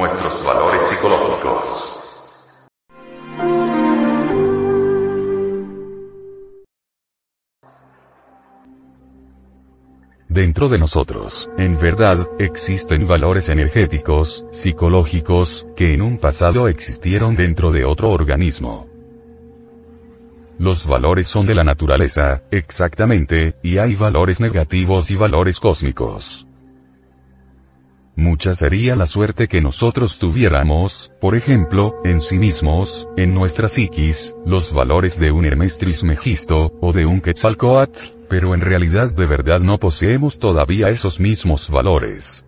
Nuestros valores psicológicos. Dentro de nosotros, en verdad, existen valores energéticos, psicológicos, que en un pasado existieron dentro de otro organismo. Los valores son de la naturaleza, exactamente, y hay valores negativos y valores cósmicos. Mucha sería la suerte que nosotros tuviéramos, por ejemplo, en sí mismos, en nuestra psiquis, los valores de un Hermes Trismegisto, o de un Quetzalcoatl, pero en realidad de verdad no poseemos todavía esos mismos valores.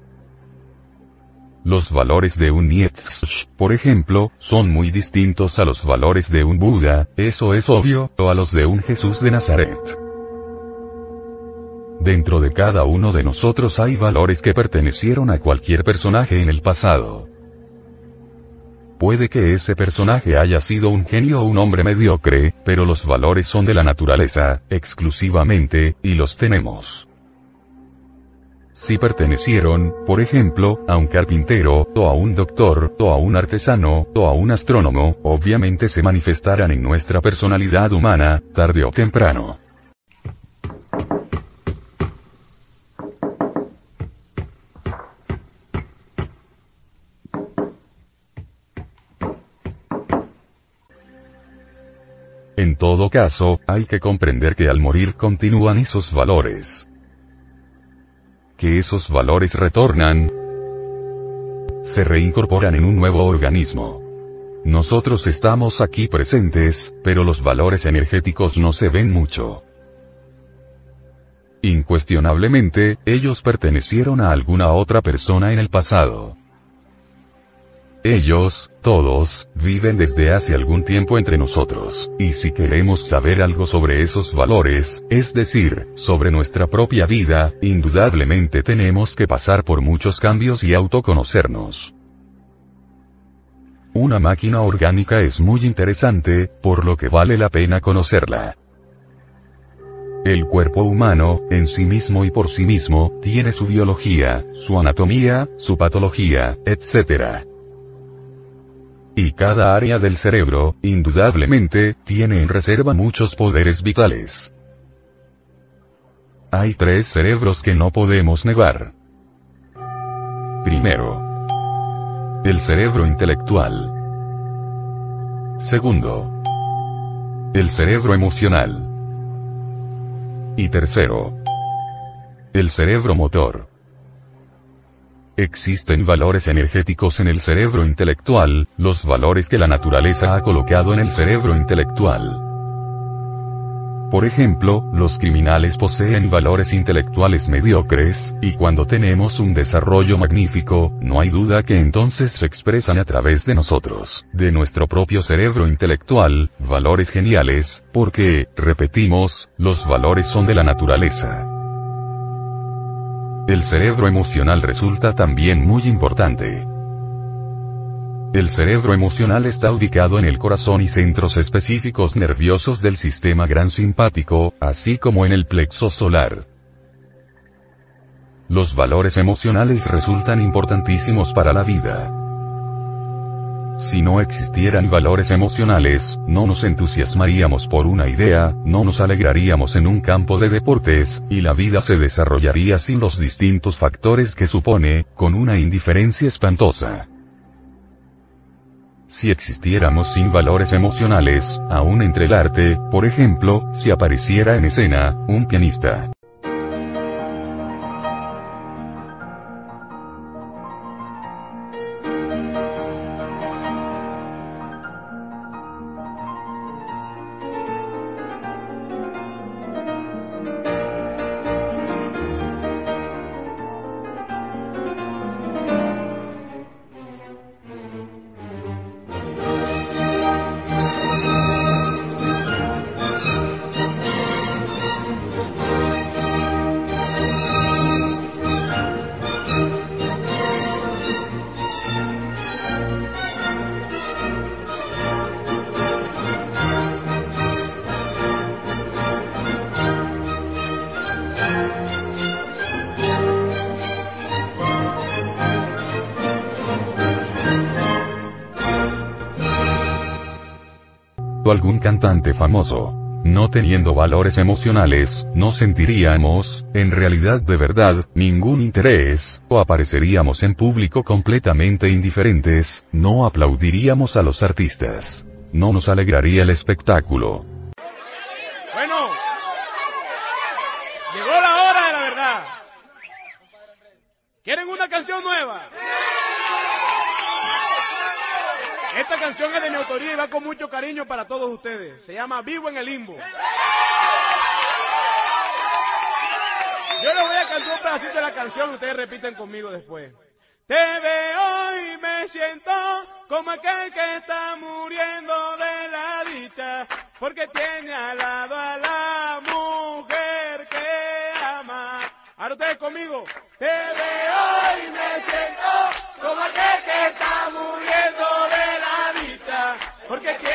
Los valores de un Nietzsche, por ejemplo, son muy distintos a los valores de un Buda, eso es obvio, o a los de un Jesús de Nazaret. Dentro de cada uno de nosotros hay valores que pertenecieron a cualquier personaje en el pasado. Puede que ese personaje haya sido un genio o un hombre mediocre, pero los valores son de la naturaleza, exclusivamente, y los tenemos. Si pertenecieron, por ejemplo, a un carpintero, o a un doctor, o a un artesano, o a un astrónomo, obviamente se manifestarán en nuestra personalidad humana, tarde o temprano. Todo caso, hay que comprender que al morir continúan esos valores. Que esos valores retornan, se reincorporan en un nuevo organismo. Nosotros estamos aquí presentes, pero los valores energéticos no se ven mucho. Incuestionablemente, ellos pertenecieron a alguna otra persona en el pasado. Ellos, todos, viven desde hace algún tiempo entre nosotros, y si queremos saber algo sobre esos valores, es decir, sobre nuestra propia vida, indudablemente tenemos que pasar por muchos cambios y autoconocernos. Una máquina orgánica es muy interesante, por lo que vale la pena conocerla. El cuerpo humano, en sí mismo y por sí mismo, tiene su biología, su anatomía, su patología, etc. Y cada área del cerebro, indudablemente, tiene en reserva muchos poderes vitales. Hay tres cerebros que no podemos negar. Primero. El cerebro intelectual. Segundo. El cerebro emocional. Y tercero. El cerebro motor. Existen valores energéticos en el cerebro intelectual, los valores que la naturaleza ha colocado en el cerebro intelectual. Por ejemplo, los criminales poseen valores intelectuales mediocres, y cuando tenemos un desarrollo magnífico, no hay duda que entonces se expresan a través de nosotros, de nuestro propio cerebro intelectual, valores geniales, porque, repetimos, los valores son de la naturaleza. El cerebro emocional resulta también muy importante. El cerebro emocional está ubicado en el corazón y centros específicos nerviosos del sistema gran simpático, así como en el plexo solar. Los valores emocionales resultan importantísimos para la vida. Si no existieran valores emocionales, no nos entusiasmaríamos por una idea, no nos alegraríamos en un campo de deportes, y la vida se desarrollaría sin los distintos factores que supone, con una indiferencia espantosa. Si existiéramos sin valores emocionales, aún entre el arte, por ejemplo, si apareciera en escena, un pianista, algún cantante famoso. No teniendo valores emocionales, no sentiríamos, en realidad de verdad, ningún interés, o apareceríamos en público completamente indiferentes, no aplaudiríamos a los artistas. No nos alegraría el espectáculo. Bueno, llegó la hora de la verdad. ¿Quieren una canción nueva? Esta canción es de mi autoría y va con mucho cariño para todos ustedes. Se llama Vivo en el Limbo. Yo les voy a cantar un pedacito de la canción y ustedes repiten conmigo después. Te veo y me siento como aquel que está muriendo de la dicha, porque tiene al lado a la mujer que ama. Ahora ustedes conmigo. Te veo y me siento como aquel que está muriendo porque tiene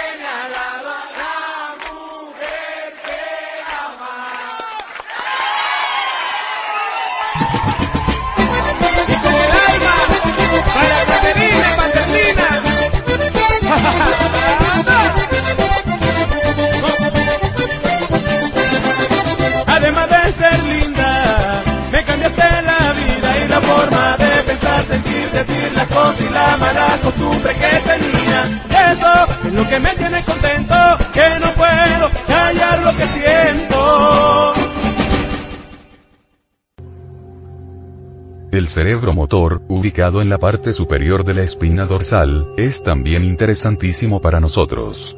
que me tiene contento, que no puedo callar lo que siento. El cerebro motor, ubicado en la parte superior de la espina dorsal, es también interesantísimo para nosotros.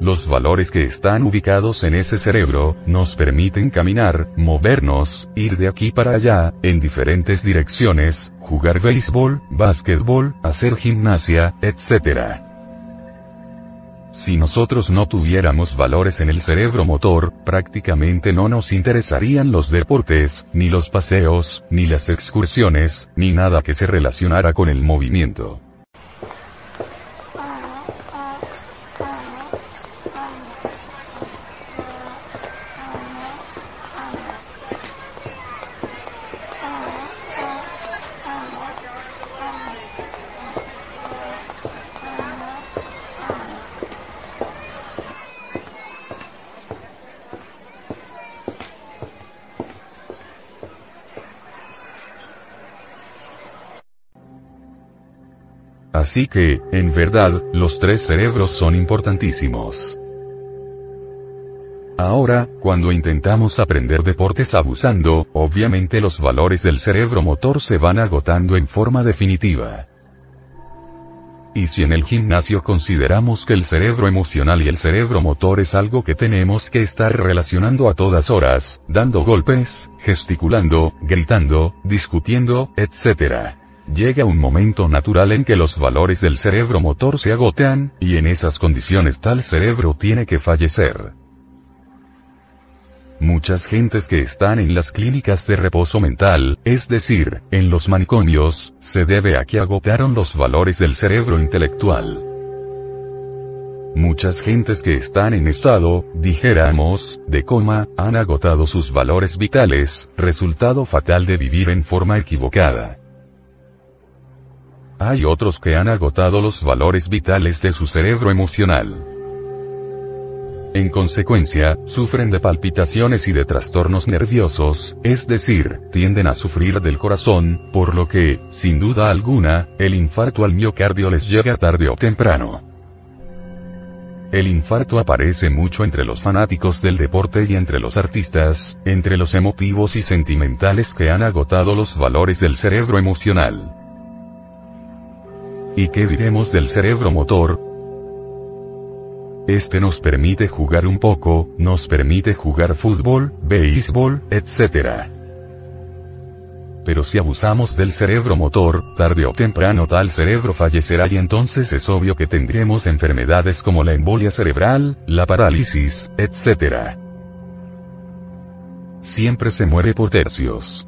Los valores que están ubicados en ese cerebro, nos permiten caminar, movernos, ir de aquí para allá, en diferentes direcciones, jugar béisbol, básquetbol, hacer gimnasia, etc. Si nosotros no tuviéramos valores en el cerebro motor, prácticamente no nos interesarían los deportes, ni los paseos, ni las excursiones, ni nada que se relacionara con el movimiento. Así que, en verdad, los tres cerebros son importantísimos. Ahora, cuando intentamos aprender deportes abusando, obviamente los valores del cerebro motor se van agotando en forma definitiva. Y si en el gimnasio consideramos que el cerebro emocional y el cerebro motor es algo que tenemos que estar relacionando a todas horas, dando golpes, gesticulando, gritando, discutiendo, etc. Llega un momento natural en que los valores del cerebro motor se agotan, y en esas condiciones tal cerebro tiene que fallecer. Muchas gentes que están en las clínicas de reposo mental, es decir, en los manicomios, se debe a que agotaron los valores del cerebro intelectual. Muchas gentes que están en estado, dijéramos, de coma, han agotado sus valores vitales, resultado fatal de vivir en forma equivocada. Hay otros que han agotado los valores vitales de su cerebro emocional. En consecuencia, sufren de palpitaciones y de trastornos nerviosos, es decir, tienden a sufrir del corazón, por lo que, sin duda alguna, el infarto al miocardio les llega tarde o temprano. El infarto aparece mucho entre los fanáticos del deporte y entre los artistas, entre los emotivos y sentimentales que han agotado los valores del cerebro emocional. ¿Y qué diremos del cerebro motor? Este nos permite jugar un poco, nos permite jugar fútbol, béisbol, etc. Pero si abusamos del cerebro motor, tarde o temprano tal cerebro fallecerá y entonces es obvio que tendremos enfermedades como la embolia cerebral, la parálisis, etc. Siempre se muere por tercios.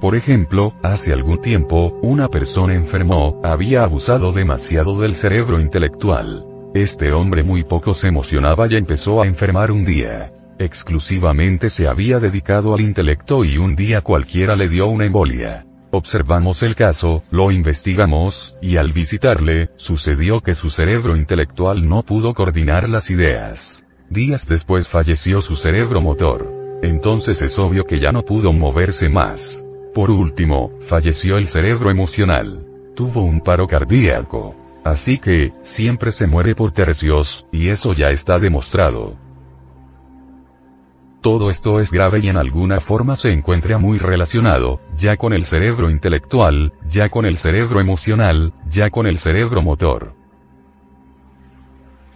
Por ejemplo, hace algún tiempo, una persona enfermó, había abusado demasiado del cerebro intelectual. Este hombre muy poco se emocionaba y empezó a enfermar un día. Exclusivamente se había dedicado al intelecto y un día cualquiera le dio una embolia. Observamos el caso, lo investigamos, y al visitarle, sucedió que su cerebro intelectual no pudo coordinar las ideas. Días después falleció su cerebro motor. Entonces es obvio que ya no pudo moverse más. Por último, falleció el cerebro emocional. Tuvo un paro cardíaco. Así que, siempre se muere por tercios, y eso ya está demostrado. Todo esto es grave y en alguna forma se encuentra muy relacionado, ya con el cerebro intelectual, ya con el cerebro emocional, ya con el cerebro motor.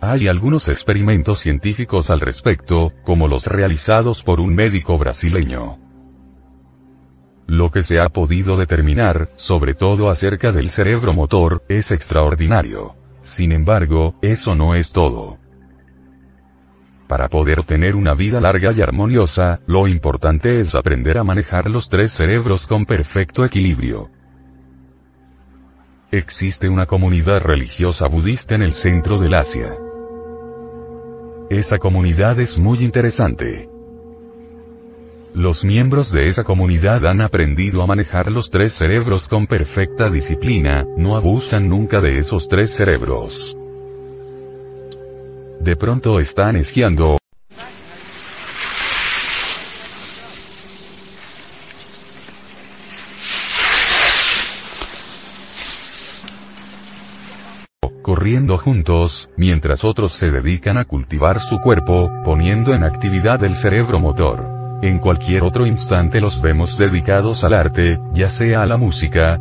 Hay algunos experimentos científicos al respecto, como los realizados por un médico brasileño. Lo que se ha podido determinar, sobre todo acerca del cerebro motor, es extraordinario. Sin embargo, eso no es todo. Para poder tener una vida larga y armoniosa, lo importante es aprender a manejar los tres cerebros con perfecto equilibrio. Existe una comunidad religiosa budista en el centro del Asia. Esa comunidad es muy interesante. Los miembros de esa comunidad han aprendido a manejar los tres cerebros con perfecta disciplina, no abusan nunca de esos tres cerebros. De pronto están esquiando. corriendo juntos, mientras otros se dedican a cultivar su cuerpo, poniendo en actividad el cerebro motor. En cualquier otro instante los vemos dedicados al arte, ya sea a la música,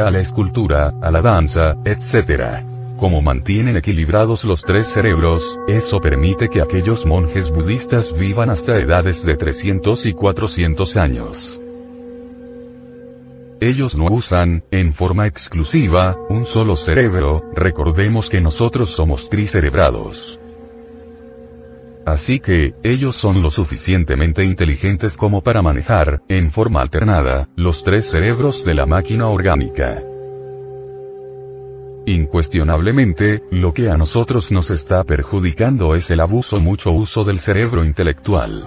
a la escultura, a la danza, etc. Como mantienen equilibrados los tres cerebros, eso permite que aquellos monjes budistas vivan hasta edades de 300 y 400 años. Ellos no usan, en forma exclusiva, un solo cerebro, recordemos que nosotros somos tricerebrados. Así que, ellos son lo suficientemente inteligentes como para manejar, en forma alternada, los tres cerebros de la máquina orgánica. Incuestionablemente, lo que a nosotros nos está perjudicando es el abuso mucho uso del cerebro intelectual.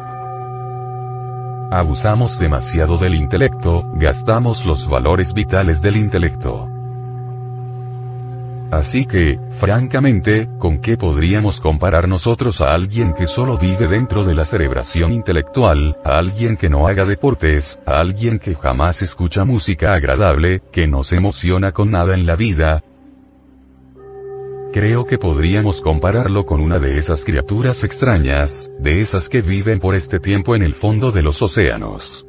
Abusamos demasiado del intelecto, gastamos los valores vitales del intelecto. Así que, francamente, ¿con qué podríamos comparar nosotros a alguien que solo vive dentro de la cerebración intelectual, a alguien que no haga deportes, a alguien que jamás escucha música agradable, que no se emociona con nada en la vida? Creo que podríamos compararlo con una de esas criaturas extrañas, de esas que viven por este tiempo en el fondo de los océanos.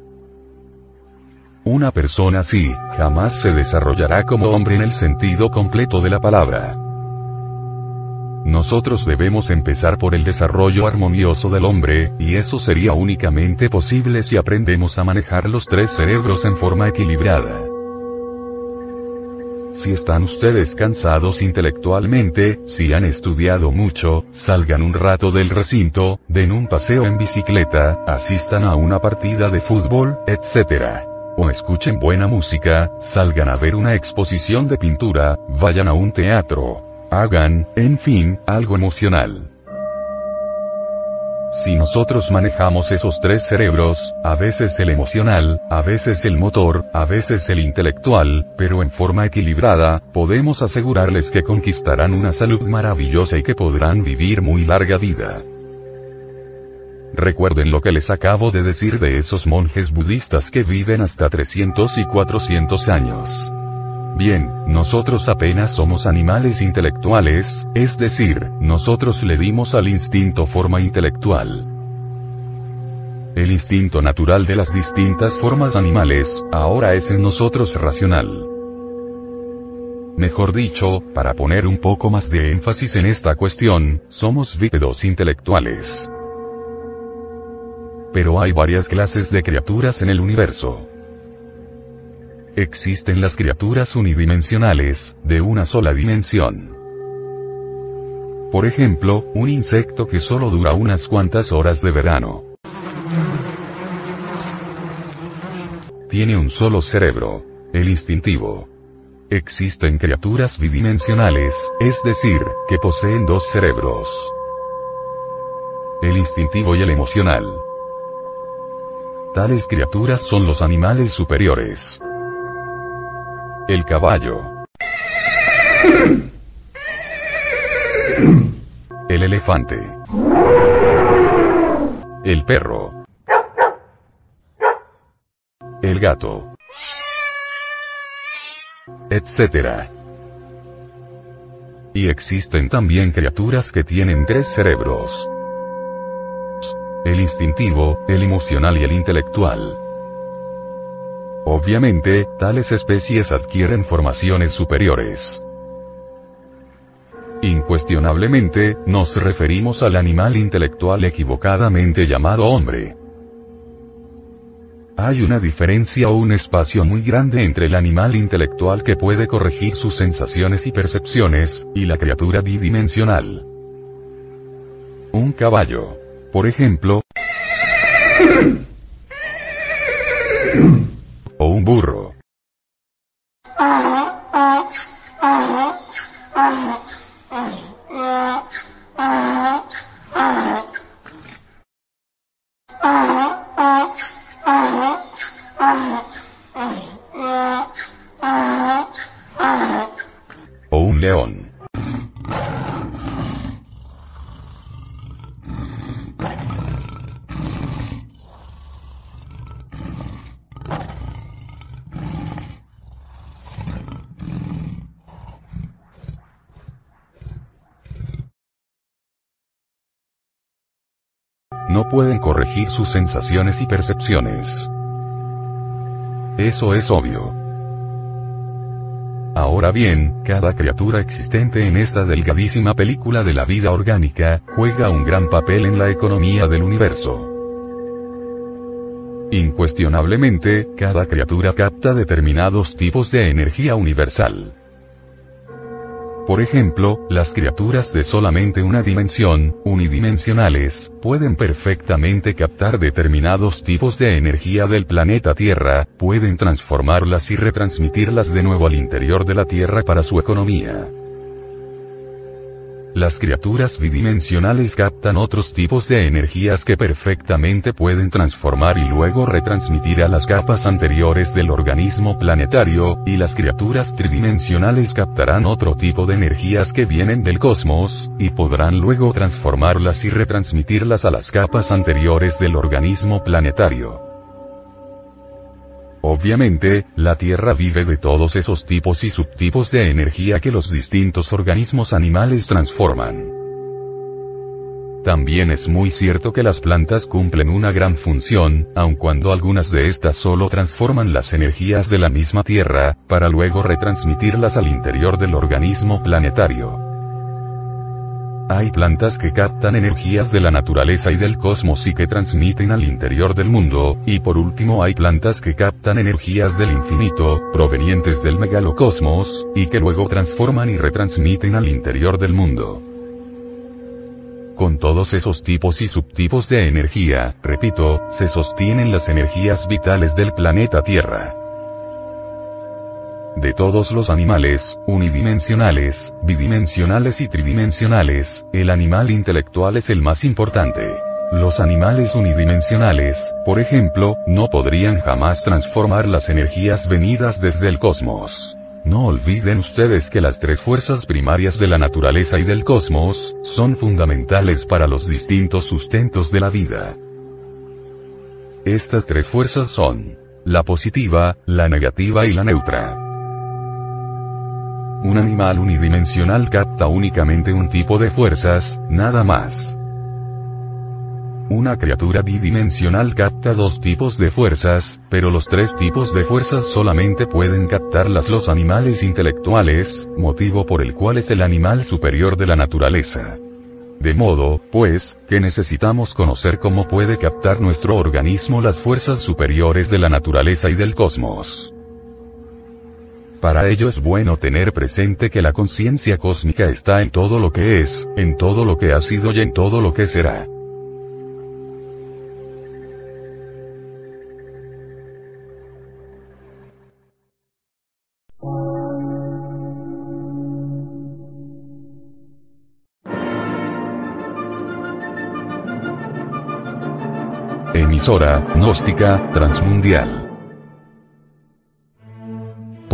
Una persona así, jamás se desarrollará como hombre en el sentido completo de la palabra. Nosotros debemos empezar por el desarrollo armonioso del hombre, y eso sería únicamente posible si aprendemos a manejar los tres cerebros en forma equilibrada. Si están ustedes cansados intelectualmente, si han estudiado mucho, salgan un rato del recinto, den un paseo en bicicleta, asistan a una partida de fútbol, etc o escuchen buena música, salgan a ver una exposición de pintura, vayan a un teatro, hagan, en fin, algo emocional. Si nosotros manejamos esos tres cerebros, a veces el emocional, a veces el motor, a veces el intelectual, pero en forma equilibrada, podemos asegurarles que conquistarán una salud maravillosa y que podrán vivir muy larga vida. Recuerden lo que les acabo de decir de esos monjes budistas que viven hasta 300 y 400 años. Bien, nosotros apenas somos animales intelectuales, es decir, nosotros le dimos al instinto forma intelectual. El instinto natural de las distintas formas animales, ahora es en nosotros racional. Mejor dicho, para poner un poco más de énfasis en esta cuestión, somos bípedos intelectuales pero hay varias clases de criaturas en el universo. existen las criaturas unidimensionales, de una sola dimensión. Por ejemplo, un insecto que solo dura unas cuantas horas de verano. Tiene un solo cerebro, el instintivo. Existen criaturas bidimensionales, es decir, que poseen dos cerebros. El instintivo y el emocional. Tales criaturas son los animales superiores. El caballo. El elefante. El perro. El gato. Etcétera. Y existen también criaturas que tienen tres cerebros. El instintivo, el emocional y el intelectual. Obviamente, tales especies adquieren formaciones superiores. Incuestionablemente, nos referimos al animal intelectual equivocadamente llamado hombre. Hay una diferencia o un espacio muy grande entre el animal intelectual que puede corregir sus sensaciones y percepciones, y la criatura bidimensional. Un caballo. Por ejemplo, o un burro. O un león. Pueden corregir sus sensaciones y percepciones. Eso es obvio. Ahora bien, cada criatura existente en esta delgadísima película de la vida orgánica, juega un gran papel en la economía del universo. Incuestionablemente, cada criatura capta determinados tipos de energía universal. Por ejemplo, las criaturas de solamente una dimensión, unidimensionales, pueden perfectamente captar determinados tipos de energía del planeta Tierra, pueden transformarlas y retransmitirlas de nuevo al interior de la Tierra para su economía. Las criaturas bidimensionales captan otros tipos de energías que perfectamente pueden transformar y luego retransmitir a las capas anteriores del organismo planetario, y las criaturas tridimensionales captarán otro tipo de energías que vienen del cosmos, y podrán luego transformarlas y retransmitirlas a las capas anteriores del organismo planetario. Obviamente, la Tierra vive de todos esos tipos y subtipos de energía que los distintos organismos animales transforman. También es muy cierto que las plantas cumplen una gran función, aun cuando algunas de estas solo transforman las energías de la misma Tierra, para luego retransmitirlas al interior del organismo planetario. Hay plantas que captan energías de la naturaleza y del cosmos y que transmiten al interior del mundo, y por último hay plantas que captan energías del infinito, provenientes del megalocosmos, y que luego transforman y retransmiten al interior del mundo. Con todos esos tipos y subtipos de energía, repito, se sostienen las energías vitales del planeta Tierra. De todos los animales, unidimensionales, bidimensionales y tridimensionales, el animal intelectual es el más importante. Los animales unidimensionales, por ejemplo, no podrían jamás transformar las energías venidas desde el cosmos. No olviden ustedes que las tres fuerzas primarias de la naturaleza y del cosmos, son fundamentales para los distintos sustentos de la vida. Estas tres fuerzas son la positiva, la negativa y la neutra. Un animal unidimensional capta únicamente un tipo de fuerzas, nada más. Una criatura bidimensional capta dos tipos de fuerzas, pero los tres tipos de fuerzas solamente pueden captarlas los animales intelectuales, motivo por el cual es el animal superior de la naturaleza. De modo, pues, que necesitamos conocer cómo puede captar nuestro organismo las fuerzas superiores de la naturaleza y del cosmos. Para ello es bueno tener presente que la conciencia cósmica está en todo lo que es, en todo lo que ha sido y en todo lo que será. Emisora, gnóstica, transmundial